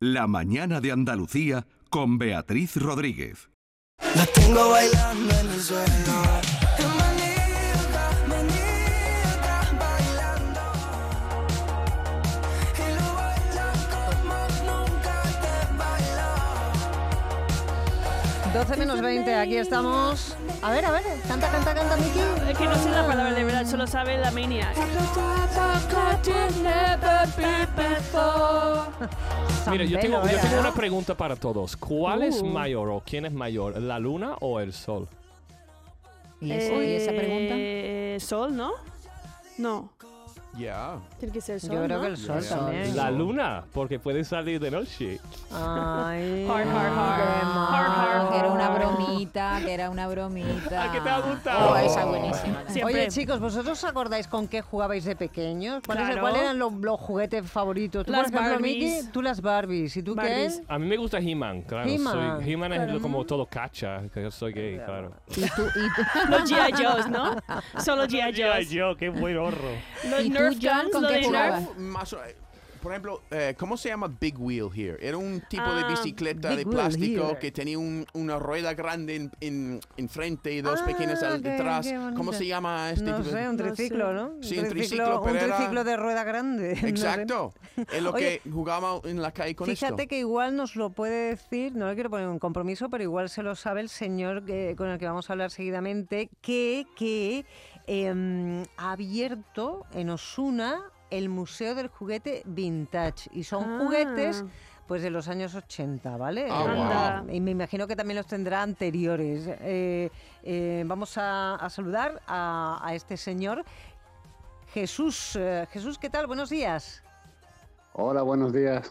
La mañana de Andalucía con Beatriz Rodríguez. 12 menos 20, aquí estamos. A ver, a ver, canta, canta, canta, Miki. Es que no sé la palabra de verdad, solo sabe la maniac. Mira, yo tengo, una pregunta para todos. ¿Cuál es Uh. mayor o quién es mayor, la luna o el sol? ¿Y, eso- y esa pregunta? Eh, Sol, ¿no? No, Yeah. tiene que ser Sol. Yo creo ¿no? que el sol Yeah. también. La luna, porque puede salir de noche. Ay, Har, har, har. qué Har, har, mal. Que era una bromita, que era una bromita. ¿A qué te ha gustado? Oh, esa buenísima. Siempre. Oye, chicos, ¿vosotros os acordáis con qué jugabais de pequeños? ¿Cuáles Claro. ¿Cuáles eran los, los juguetes favoritos? Tú, Las por ejemplo, Barbies. Miki, tú las Barbies. ¿Y tú Barbies. qué? A mí me gusta He-Man, claro. He-Man. soy- He-Man es como todo cacha, que yo soy gay, claro. Y tú, y tú, Los G.I. Joes, ¿no? Solo G.I. Joes. yo, qué buen horror. Los ¿Y tú, Nerf John, guns, con qué jugabas? Nerf. Más o- por ejemplo, eh, ¿cómo se llama Big Wheel here? Era un tipo de Ah, bicicleta de plástico que tenía un- una rueda grande en, en, en frente y dos Ah, pequeñas detrás. ¿Cómo se llama este No tipo de- sé, un No triciclo, sé. ¿no? Sí, un triciclo, un pero era- triciclo de rueda grande. no sé. Exacto. Es lo Oye, que jugaba en la calle con Fíjate esto. que igual nos lo puede decir, no le quiero poner un compromiso, pero igual se lo sabe el señor que- con el que vamos a hablar seguidamente, que, que em, ha abierto en Osuna el Museo del Juguete Vintage. Y son Ah. juguetes pues de los años 80, ¿vale? Ah, wow. Y me imagino que también los tendrá anteriores. Eh, eh, vamos a, a saludar a, a este señor. Jesús, eh, Jesús, ¿qué tal? Buenos días. Hola, buenos días.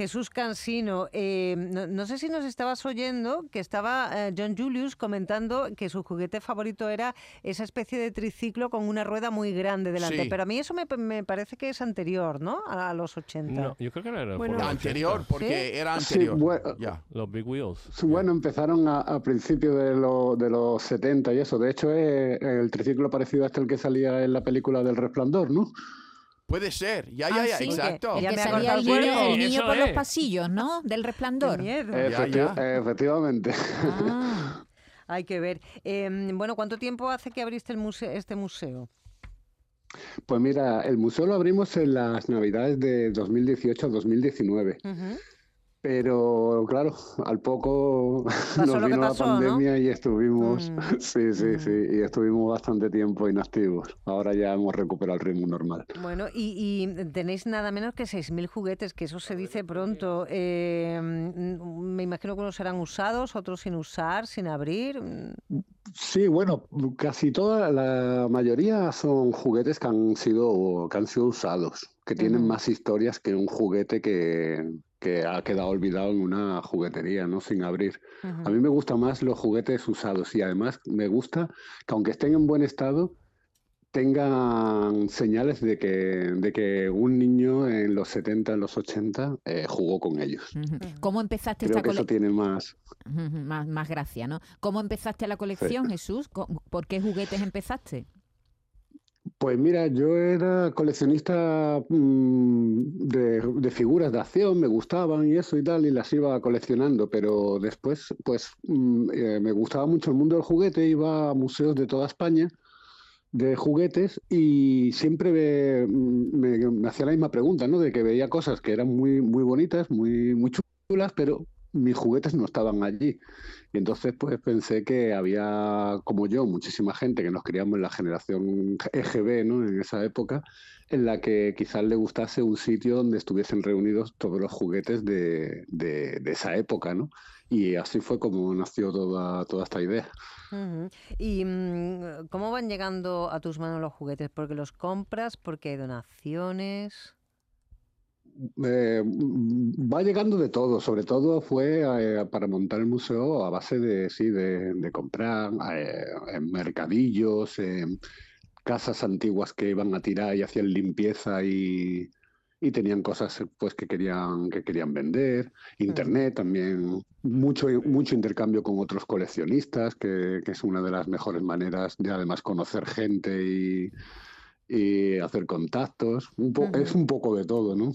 Jesús Cansino, eh, no, no sé si nos estabas oyendo que estaba eh, John Julius comentando que su juguete favorito era esa especie de triciclo con una rueda muy grande delante. Sí. Pero a mí eso me, me parece que es anterior, ¿no? A, a los 80. No, yo creo que no era Bueno. por Anterior, 80. porque era Sí, bueno, Ya. Los Big Wheels. Sí, Bueno, empezaron a, a principios de, lo- de los 70 y eso. De hecho, es el triciclo parecido a este el que salía en la película del Resplandor, ¿no? Puede ser. Ya, Ah, ya, ya. sí, que- Exacto. Ya que me ha salía el, niño- el niño por los es. pasillos, ¿no? Del ¡Qué resplandor. miedo! Efecti- ya. Efectivamente. Ah, Hay que ver. Eh, bueno, ¿cuánto tiempo hace que abriste el museo, este museo? Pues mira, el museo lo abrimos en las Navidades de 2018-2019. Ujú. Pero claro, al poco Pasó nos vino pasó, la ¿no? pandemia y estuvimos, Mm. sí, sí, sí, Mm. y estuvimos bastante tiempo inactivos. Ahora ya hemos recuperado el ritmo normal. Bueno, y, y tenéis nada menos que 6.000 juguetes, que eso se dice pronto. Eh, me imagino que unos serán usados, otros sin usar, sin abrir. Sí, bueno, casi toda la mayoría son juguetes que han sido, que han sido usados, que tienen más historias que un juguete que, que ha quedado olvidado en una juguetería, ¿no? Sin abrir. A mí me gustan más los juguetes usados y además me gusta que aunque estén en buen estado, tengan señales de que, de que un niño en los 70, en los 80, eh, jugó con ellos. ¿Cómo empezaste Creo esta eso colección? tiene más. Más, más gracia, ¿no? ¿Cómo empezaste la colección, Jesús? ¿Con- ¿Por qué juguetes empezaste? Pues mira, yo era coleccionista mm, de, figuras de acción, me gustaban y eso y tal, y las iba coleccionando, pero después, pues mm, eh, me gustaba mucho el mundo del juguete, iba a museos de toda España de juguetes y siempre me, me- me hacía la misma pregunta, ¿no? De que veía cosas que eran muy, muy bonitas, muy, muy chulas, pero mis juguetes no estaban allí. Y entonces pues pensé que había, como yo, muchísima gente que nos criamos en la generación EGB, ¿no? En esa época, en la que quizás le gustase un sitio donde estuviesen reunidos todos los juguetes de, de- esa época, ¿no? Y así fue como nació toda, toda esta idea. ¿Y mm, cómo van llegando a tus manos los juguetes? ¿Porque los compras? ¿Porque hay donaciones? Eh, va llegando de todo, sobre todo fue eh, para montar el museo a base de, sí, de, de comprar eh, en mercadillos, casas antiguas que iban a tirar y hacían limpieza y, y tenían cosas pues que querían, que querían vender, internet también, mucho, mucho intercambio con otros coleccionistas, que, que es una de las mejores maneras de además conocer gente y, y hacer contactos. Un po- Es un poco de todo, ¿no?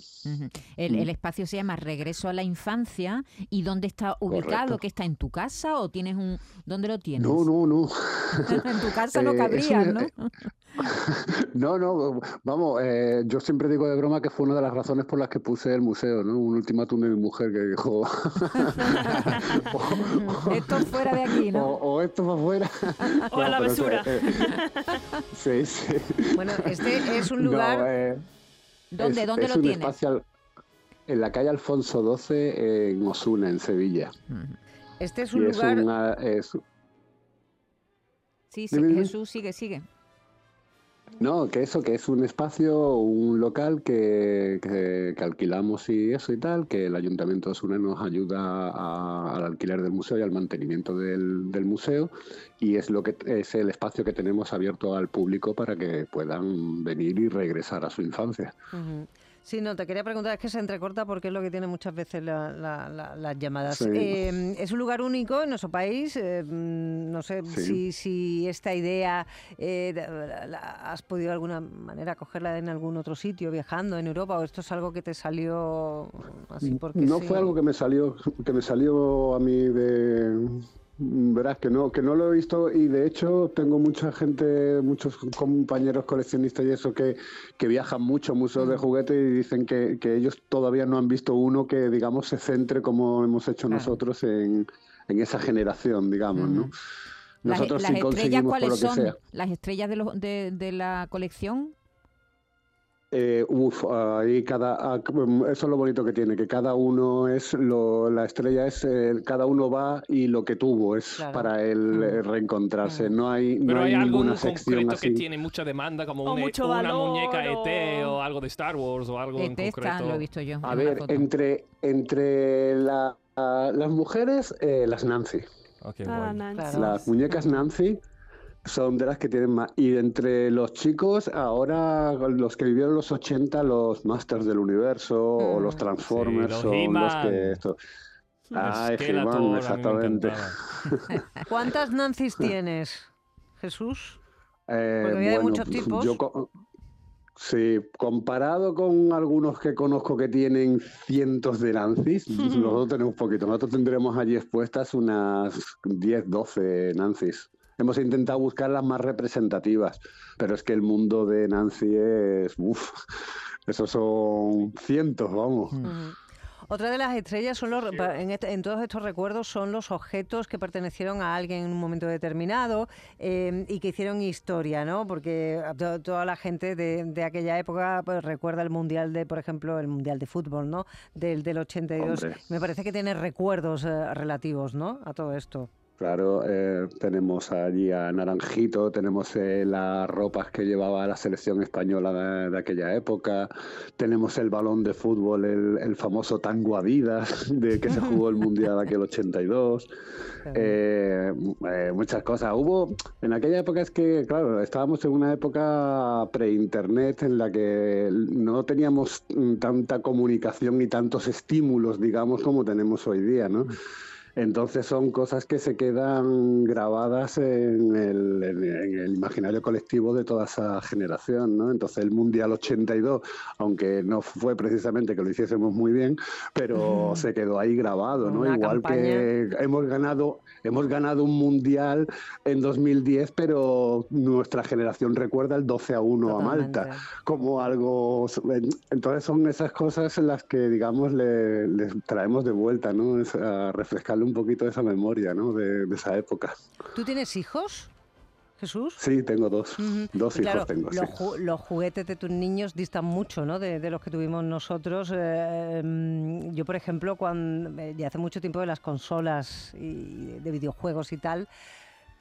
El, Mm. el espacio se llama Regreso a la Infancia. ¿Y dónde está ubicado? ¿Que está en tu casa o tienes un... ¿Dónde lo tienes? No, no, no. en tu casa no Eh, es cabría, un- ¿no? No, no, vamos, eh, yo siempre digo de broma que fue una de las razones por las que puse el museo, ¿no? Un ultimátum de mi mujer que dijo, Esto fuera de aquí, ¿no? o esto para afuera. O a la basura. eh, sí, sí. Bueno, este es un No, lugar... eh, ¿Dónde, es- dónde es lo un tienes? en la calle Alfonso XII en Osuna, en Sevilla. Este es Y un es lugar... una- es- Sí, sí, Dime, dime. Jesús, sigue, sigue. No, que eso, que es un espacio, un local que, que- que alquilamos y eso y tal, que el Ayuntamiento de Osuna nos ayuda a- al alquiler del museo y al mantenimiento del, museo y es lo que es el espacio que tenemos abierto al público para que puedan venir y regresar a su infancia. Sí, no, te quería preguntar, es que se entrecorta porque es lo que tiene muchas veces la- la- la- las llamadas. Sí. Eh, es un lugar único en nuestro país. eh, mm, no sé Sí. si, si esta idea eh, has podido de alguna manera cogerla en algún otro sitio, viajando en Europa, o esto es algo que te salió así porque No sí? fue algo que me salió, que me salió a mí de verás que no, que no lo he visto y de hecho tengo mucha gente, muchos compañeros coleccionistas y eso que, que viajan mucho a museos de juguete y dicen que, que ellos todavía no han visto uno que digamos se centre como hemos hecho Claro. nosotros en, en esa generación, digamos, ¿no? Las, Nosotros las estrellas, ¿cuáles lo son? sea. Las estrellas de, los- de, de la colección. Eh, uf, ahí cada, ah, como- eso es lo bonito que tiene, que cada uno es, lo, la estrella es, eh, cada uno va y lo que tuvo es Claro. para él eh, reencontrarse. Mm. No hay, Pero no hay, hay algún ninguna sección concreto así. que tiene mucha demanda, como O una, mucho una valor, muñeca ET o- o algo de Star Wars o algo en ET está, concreto. lo he visto yo. A en ver, entre, entre la- a- las mujeres, eh, las Nancy. Ah, bueno. Nancy. Claro. Las muñecas Nancy son de las que tienen más. Y entre los chicos, ahora los que vivieron los 80, los Masters del Universo o los Mm. Transformers los son los que... Esto, Ay, Skeletor, a mí He-Man, me exactamente. ¿Cuántas Nancy's tienes, Jesús? Eh, Porque había de bueno, muchos tipos. yo co- sí, comparado con algunos que conozco que tienen cientos de Nancy's, nosotros tenemos poquito. Nosotros tendremos allí expuestas unas 10, 12 Nancy's. Hemos intentado buscar las más representativas, pero es que el mundo de Nancy es... Uf, esos son cientos, vamos. Ujú. Otra de las estrellas son los, en, este- en todos estos recuerdos son los objetos que pertenecieron a alguien en un momento determinado eh, y que hicieron historia, ¿no? Porque a to- toda la gente de, de aquella época pues, recuerda el mundial de, por ejemplo, el mundial de fútbol, ¿no? Del, del 82. Hombre. Me parece que tiene recuerdos eh, relativos, ¿no? A todo esto. Claro, eh, tenemos allí a Naranjito, tenemos eh, las ropas que llevaba la selección española de, de aquella época, tenemos el balón de fútbol, el, el famoso tango Adidas, de que se jugó el Mundial aquel 82, eh, eh, muchas cosas. Hubo, en aquella época es que, claro, estábamos en una época pre-internet en la que no teníamos mm, tanta comunicación y tantos estímulos, digamos, como tenemos hoy día, ¿no? Entonces son cosas que se quedan grabadas en el, en- el imaginario colectivo de toda esa generación, ¿no? Entonces el Mundial 82, aunque no fue precisamente que lo hiciésemos muy bien, pero se quedó ahí grabado, ¿no? Una Igual campaña. que hemos ganado, hemos ganado un Mundial en 2010, pero nuestra generación recuerda el 12 a 1 a Malta como algo. Entonces son esas cosas en las que, digamos, le, les traemos de vuelta, ¿no? Es a refrescarle un poquito esa memoria, ¿no? De, de esa época. ¿Tú tienes hijos, Jesús? Sí, tengo dos. Dos claro, hijos tengo, sí. los, ju- los juguetes de tus niños distan mucho ¿no? de, de los que tuvimos nosotros. Eh, mm, yo, por ejemplo, cuando, eh, ya hace mucho tiempo de las consolas y de videojuegos y tal,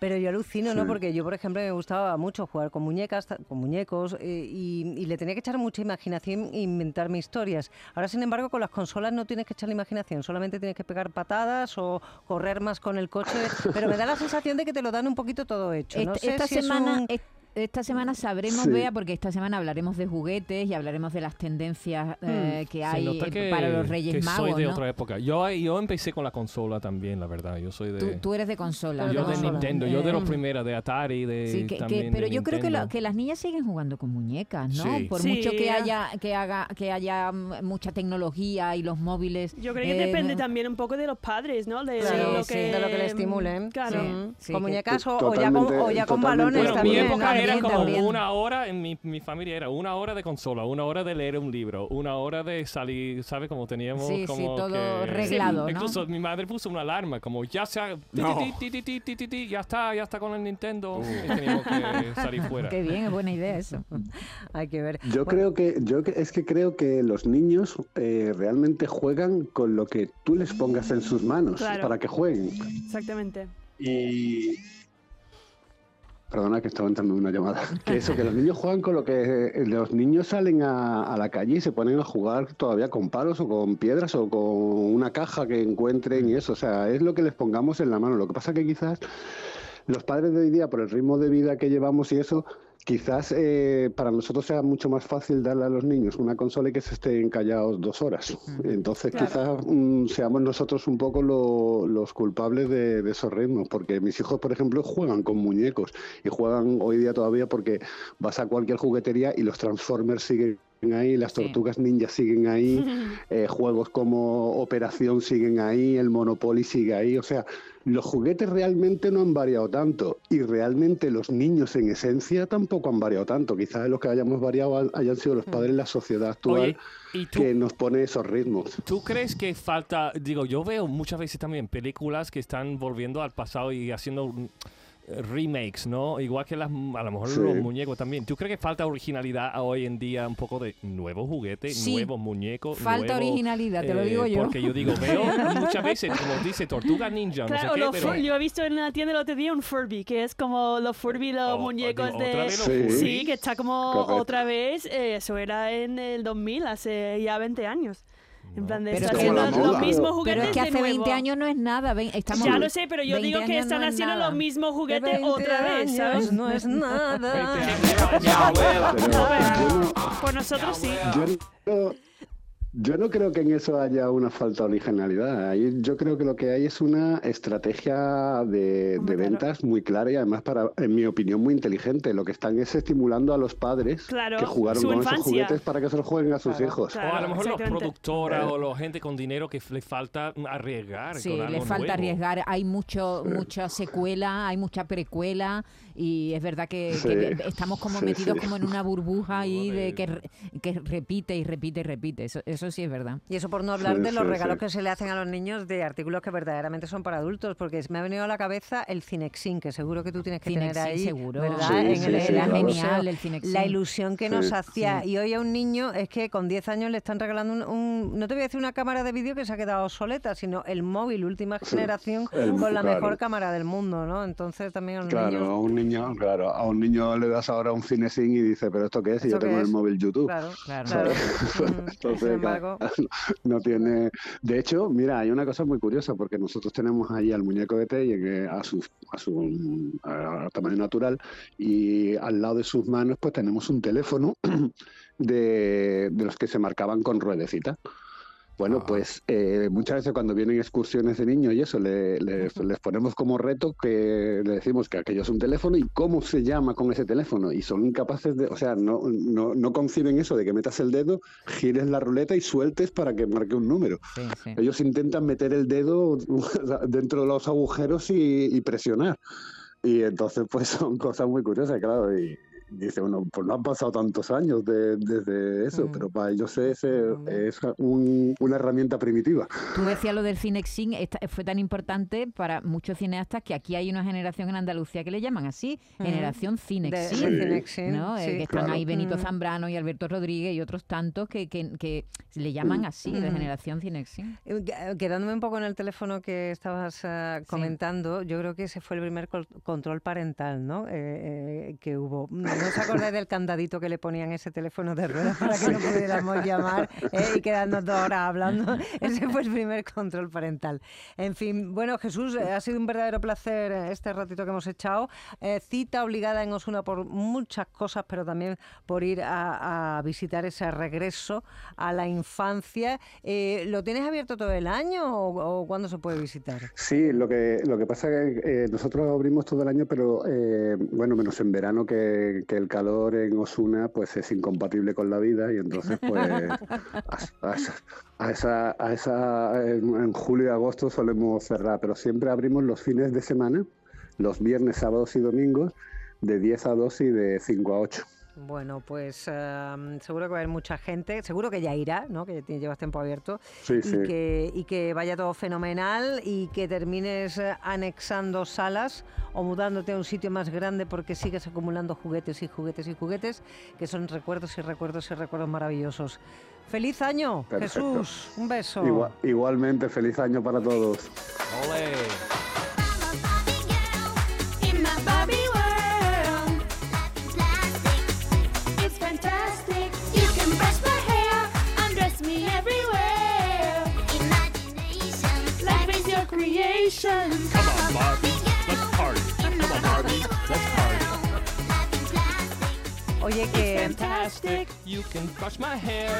pero yo alucino, ¿no? Porque yo, por ejemplo, me gustaba mucho jugar con muñecas, con muñecos, eh, y, y le tenía que echar mucha imaginación e inventarme historias. Ahora, sin embargo, con las consolas no tienes que echar la imaginación, solamente tienes que pegar patadas o correr más con el coche, pero me da la sensación de que te lo dan un poquito todo hecho. No Esta, sé esta si es semana, un- esta semana sabremos, Sí. Bea, porque esta semana hablaremos de juguetes y hablaremos de las tendencias eh, que Se hay eh, que, para los que Reyes Magos, soy de ¿no? otra época. Yo, yo empecé con la consola también, la verdad. Yo soy de... Tú, tú eres de consola. yo ¿no? de Nintendo, yo de los Eh, primeros, de Atari, de Sí, que- que- también de pero yo creo que, Nintendo. que las niñas siguen jugando con muñecas, ¿no? Sí. Por Sí. mucho que haya que haga que haya mm, mucha tecnología y los móviles. Yo creo que eh, depende también un poco de los padres, ¿no? De, Claro, lo sí, que, de lo que le estimulen. Claro. Mm, sí, con que- muñecas o, ya con, o ya con balones Bueno, mi también. época ¿no? Era como también. una hora, en mi, mi familia era una hora de consola, una hora de leer un libro, una hora de salir, ¿sabes? Como teníamos Sí, sí, como todo que- reglado, ¿no? Incluso mi madre puso una alarma, como ya se ha- ti, No. ti, ti, ti, ti, ti, ti, ti, ya está, ya está con el Nintendo, y teníamos que salir fuera. Qué bien, es buena idea eso. Hay que ver. Yo creo que, yo es que creo que los niños eh, realmente juegan con lo que tú les pongas en sus manos Claro. para que jueguen. Exactamente. Y perdona que estaba entrando una llamada. Que eso, que los niños juegan con lo que eh, los niños salen a, a la calle y se ponen a jugar todavía con palos o con piedras o con una caja que encuentren y eso. O sea, es lo que les pongamos en la mano. Lo que pasa que quizás los padres de hoy día, por el ritmo de vida que llevamos y eso, quizás eh, para nosotros sea mucho más fácil darle a los niños una consola y que se estén callados dos horas. Entonces Claro. quizás mm, seamos nosotros un poco lo- los culpables de, de esos ritmos, porque mis hijos, por ejemplo, juegan con muñecos y juegan hoy día todavía porque vas a cualquier juguetería y los Transformers siguen ahí, las Sí. tortugas ninja siguen ahí, eh, juegos como Operación siguen ahí, el Monopoly sigue ahí, o sea, los juguetes realmente no han variado tanto y realmente los niños en esencia tampoco han variado tanto. Quizás los que hayamos variado hayan sido los padres de la sociedad actual Oye, ¿y tú, que nos pone esos ritmos. tú crees que falta, digo, yo veo muchas veces también películas que están volviendo al pasado y haciendo mm, remakes, ¿no? Igual que las, a lo mejor Sí. los muñecos también. ¿Tú crees que falta originalidad hoy en día, un poco de nuevos juguetes, Sí. nuevos muñecos? Falta nuevos, originalidad, te lo eh, digo yo. Porque yo digo, veo muchas veces, como dice, Tortuga Ninja, Claro, no sé qué, pero... Yo he visto en la tienda el otro día un Furby, que es como los Furby, los Oh, muñecos digo, de... ¿otra vez los Sí. Que está como Correcto. otra vez, eh, eso era en el 2000, hace ya 20 años. En plan de Pero estar es como haciendo los mismos juguetes Pero es que de hace 20 nuevo. años no es nada. estamos Ya lo sé, pero yo 20 digo que están no haciendo los mismos De juguetes 20 otra vez, ¿sabes? No es nada. 20 Por nosotros sí. yo yo no creo que en eso haya una falta de originalidad. Ahí yo creo que lo que hay es una estrategia de, Hombre, de claro. ventas muy clara y además, para, en mi opinión, muy inteligente. Lo que están es estimulando a los padres Claro, que jugaron con esos infancia. juguetes para que se los jueguen a sus Claro, hijos. claro. o a lo mejor los productoras o la gente con dinero que le falta arriesgar Sí, con le falta nuevo. arriesgar. Hay mucho, mucha secuela, hay mucha precuela y es verdad que, Sí, que estamos como sí, metidos sí. como en una burbuja ahí de que, re- que repite y repite y repite. Eso, eso sí es verdad. Y eso por no hablar Sí, de los sí, regalos sí. que se le hacen a los niños de artículos que verdaderamente son para adultos, porque me ha venido a la cabeza el Cinexin, que seguro que tú tienes que tener Cinexin, ahí, seguro. ¿verdad? Sí, en sí, el, claro. museo. Genial el Cinexin. La ilusión que nos hacía. Sí. Y hoy a un niño es que con 10 años le están regalando un, un- no te voy a decir una cámara de vídeo que se ha quedado obsoleta, sino el móvil última generación el- con la claro. mejor cámara del mundo, ¿no? Entonces también a los Claro, niños... a un niño, claro, a un niño le das ahora un cinesín y dice, pero esto qué es, si yo ¿Esto qué tengo es? el móvil YouTube. Claro, Claro. claro. Mm, Entonces, sin no tiene. De hecho, mira, hay una cosa muy curiosa porque nosotros tenemos ahí al muñeco de Tey a su a su tamaño natural y al lado de sus manos pues tenemos un teléfono de, de los que se marcaban con ruedecita. Bueno, Ah. pues eh, muchas veces cuando vienen excursiones de niños y eso, le- les, les ponemos como reto que le decimos que aquello es un teléfono y cómo se llama con ese teléfono. Y son incapaces de, o sea, no, no, no conciben eso de que metas el dedo, gires la ruleta y sueltes para que marque un número. Sí, sí. Ellos intentan meter el dedo dentro de los agujeros y, y presionar. Y entonces, pues son cosas muy curiosas, claro. Y dice uno, pues no han pasado tantos años de- desde eso, Mm. pero para ellos es, eh, Mm. es un- una herramienta primitiva. Tú decías lo del Cinexin, esta- fue tan importante para muchos cineastas que aquí hay una generación en Andalucía que le llaman así, Ujú. generación Cinexin. de Cinexin, ¿no? Eh, sí. que están claro. ahí Benito Mm. Zambrano y Alberto Rodríguez y otros tantos que, que, que le llaman así, de Mm. generación Cinexin. Eh, que- Quedándome un poco en el teléfono que estabas eh, comentando, yo creo que ese fue el primer control parental ¿no? Eh, eh, que hubo. No, ¿No os acordáis del candadito que le ponían ese teléfono de ruedas para que no pudiéramos llamar eh, y quedarnos dos horas hablando? Ese fue el primer control parental. En fin, bueno, Jesús, eh, ha sido un verdadero placer eh, este ratito que hemos echado. Eh, cita obligada en Osuna por muchas cosas, pero también por ir a, a visitar ese regreso a la infancia. Eh, ¿Lo tienes abierto todo el año o, o cuándo se puede visitar? Sí, lo que, lo que pasa es que nosotros abrimos todo el año, pero bueno, menos en verano que, que el calor en Osuna pues es incompatible con la vida y entonces pues a, a esa- a esa, a esa en, en julio y agosto solemos cerrar, pero siempre abrimos los fines de semana, los viernes, sábados y domingos, de 10 a 2 y de 5 a 8. Bueno, pues seguro que va a haber mucha gente, seguro que ya irá, ¿no? Que ya te- llevas tiempo abierto. Sí, y, sí. Que, y que vaya todo fenomenal y que termines eh, anexando salas o mudándote a un sitio más grande porque sigues acumulando juguetes y juguetes y juguetes, que son recuerdos y recuerdos y recuerdos maravillosos. ¡Feliz año, Perfecto. Jesús! Un beso. Igua- igualmente, feliz año para todos. Ole. Oye, que Fantastic. You can brush my hair,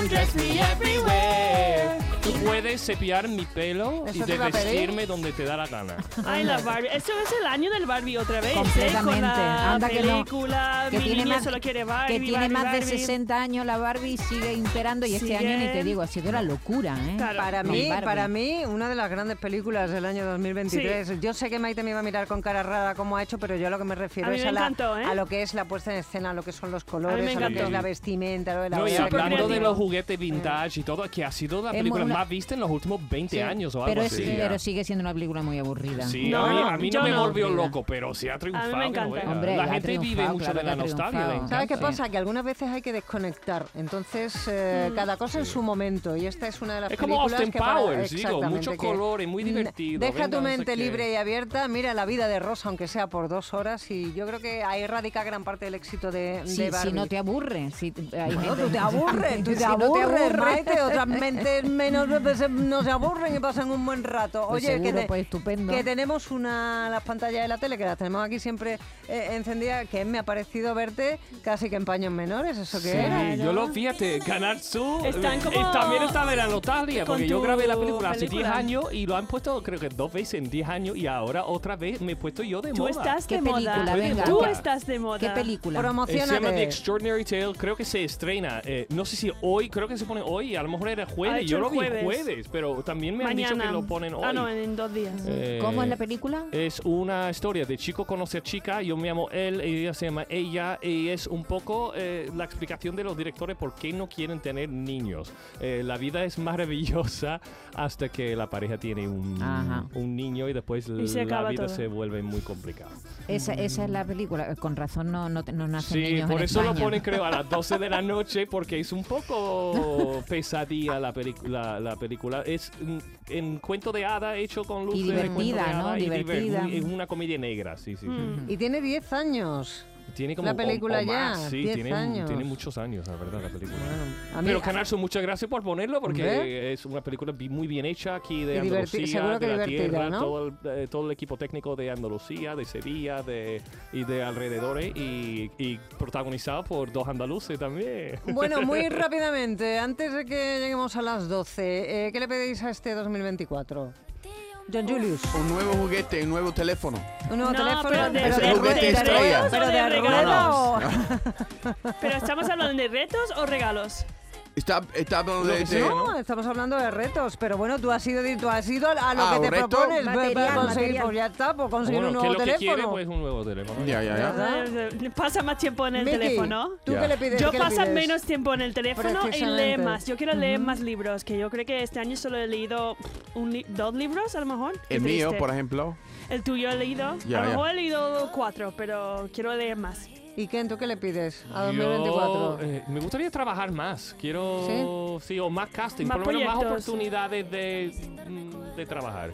undress me everywhere. Tú puedes cepillar mi pelo Eso y te iba a pedir. vestirme donde te da la gana. Ay, la Barbie. Eso es el año del Barbie otra vez, ¿eh? Con Completamente. la Anda que no. película, Que mi tiene niña más- solo quiere Barbie, que tiene Barbie, más de Barbie. 60 años la Barbie y sigue imperando y este año ni te digo, ha sido la locura, ¿eh? Claro. Para Con mí, Barbie. para mí, una de las grandes películas del año 2023. Yo sé que Maite me iba a mirar con cara rara como ha hecho, pero yo a lo que me refiero A mí es me a, la- encantó, ¿eh? a lo que es la puesta en escena, a lo que son los colores, a, lo que encantó. es la vestimenta, lo de la No, y boda, hablando de los juguetes vintage y todo, que ha sido la Es película una- más vista en los últimos 20 Sí, años o algo Pero, es- así. pero sigue siendo una película muy aburrida. Sí, No, a mí, a mí no yo me no. volvió loco, pero sí ha triunfado. A mí me que no encanta. veas. Hombre, la ha gente vive triunfado, mucho claro de que la ha nostalgia. le triunfado. encanta. ¿Sabes qué Sí. pasa? Que algunas veces hay que desconectar. Entonces, eh, Mm. cada cosa en su momento. Y esta es una de las Es como películas Austin que para- Powers, digo, exactamente, que, colores, muy divertido. Deja venga, tu no sé mente qué. libre y abierta. Mira la vida de Rosa, aunque sea por dos horas. Y yo creo que ahí radica gran parte del éxito de, Sí, de Barbie. si no te aburre. Si, hay No, gente- tú te aburres, tú Si te no aburres, Maite. Otras mentes menos veces no se aburren y pasan un buen rato. Pues Oye, que, te- pues estupendo. que tenemos una las pantallas de la tele, que las tenemos aquí siempre eh, encendidas, que me ha parecido verte casi que en paños menores. ¿Eso qué Sí, era? yo lo fíjate, Canal Sur Están eh, como también estaba en la nostalgia, porque yo grabé la película hace 10 película. años y lo han puesto creo que dos veces en 10 años y ahora otra vez me he puesto yo de Tú moda. estás ¿Qué de moda. película? Venga. Tú estás de moda. ¿Qué película? Eh, se llama The. Extraordinary Tale, creo que se estrena, eh, no sé si hoy, creo que se pone hoy, a lo mejor era jueves, yo lo vi jueves. jueves, pero también me han dicho Mañana. que lo ponen hoy. Ah, no, en dos días. Eh, ¿Cómo es la película? Es una historia de chico conoce a chica, yo me llamo él, ella se llama ella, y es un poco eh, la explicación de los directores por qué no quieren tener niños. Eh, la vida es maravillosa hasta que la pareja tiene un, Ajá. un niño y después Y se la acaba vida todo. se vuelve muy complicada. Esa, esa es la película. Con razón no, no, no nacen Sí, niños por en eso lo España. ponen creo a las 12 de la noche porque es un poco pesadilla la, película la película. Es un, en cuento de hada hecho con luces. de cuento de divertida, ¿no? hada y diver- Divertida. Es una comedia negra, sí, sí. sí. Mm. Y tiene 10 años. Tiene como La película o ya, más, sí, 10 tiene, años. tiene muchos años, la verdad, la película. A mí- Pero Canal Sur, muchas gracias por ponerlo porque es una película muy bien hecha aquí de Andalucía, de la tierra, ¿no? todo, el, eh, todo el equipo técnico de Andalucía, de Sevilla de, y de alrededores y, y protagonizado por dos andaluces también. Bueno, muy rápidamente, antes de que lleguemos a las 12, eh, ¿qué le pedís a este 2024? John Julius. Un nuevo juguete, un nuevo teléfono. Un nuevo No, teléfono, pero de- Ese de juguete estrella. pero de regalos. Pero estamos hablando de retos o regalos. Está, está hablando de, de- No, estamos hablando de retos, pero bueno, tú has ido, tú has ido a lo Ah, que te ¿un reto? propones, Material, para conseguir, material. pues ya está, pues conseguir Bueno, un que nuevo lo que teléfono. quiere pues un nuevo teléfono. Ya, ya, ya. Pasa más tiempo en el Miki, teléfono. ¿Tú Ya. qué le pides? Yo qué le paso pides? menos tiempo en el teléfono y Precisamente. leo más. Yo quiero leer más libros, que yo creo que este año solo he leído un li- dos libros a lo mejor. Qué El mío, triste. por ejemplo. El tuyo he leído. Ya, a lo ya. mejor he leído cuatro, pero quiero leer más. ¿Y Ken, tú qué le pides a Yo, 2024? eh, me gustaría trabajar más. Quiero, sí, o más casting, Más por lo menos más oportunidades de, mm, de trabajar.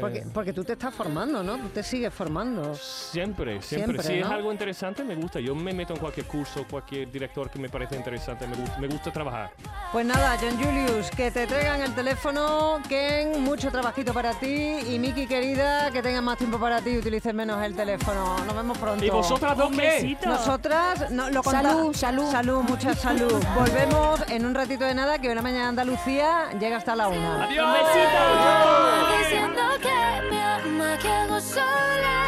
Porque, Eh, porque tú te estás formando, ¿no? Tú te sigues formando. Siempre, siempre. Siempre, si es ¿no? algo interesante, me gusta. Yo me meto en cualquier curso, cualquier director que me parece interesante. Me gusta, me gusta trabajar. Pues nada, John Julius, que te traigan el teléfono, Ken, mucho trabajito para ti y Miki querida, que tengan más tiempo para ti y utilicen menos el teléfono. Nos vemos pronto. ¿Y vosotras dos qué? Nosotras, no, lo Salud, salud. Salud, mucha salud. Volvemos en un ratito de nada, que hoy la mañana Andalucía llega hasta la una. ¡Adiós! Un besito. Diciendo que me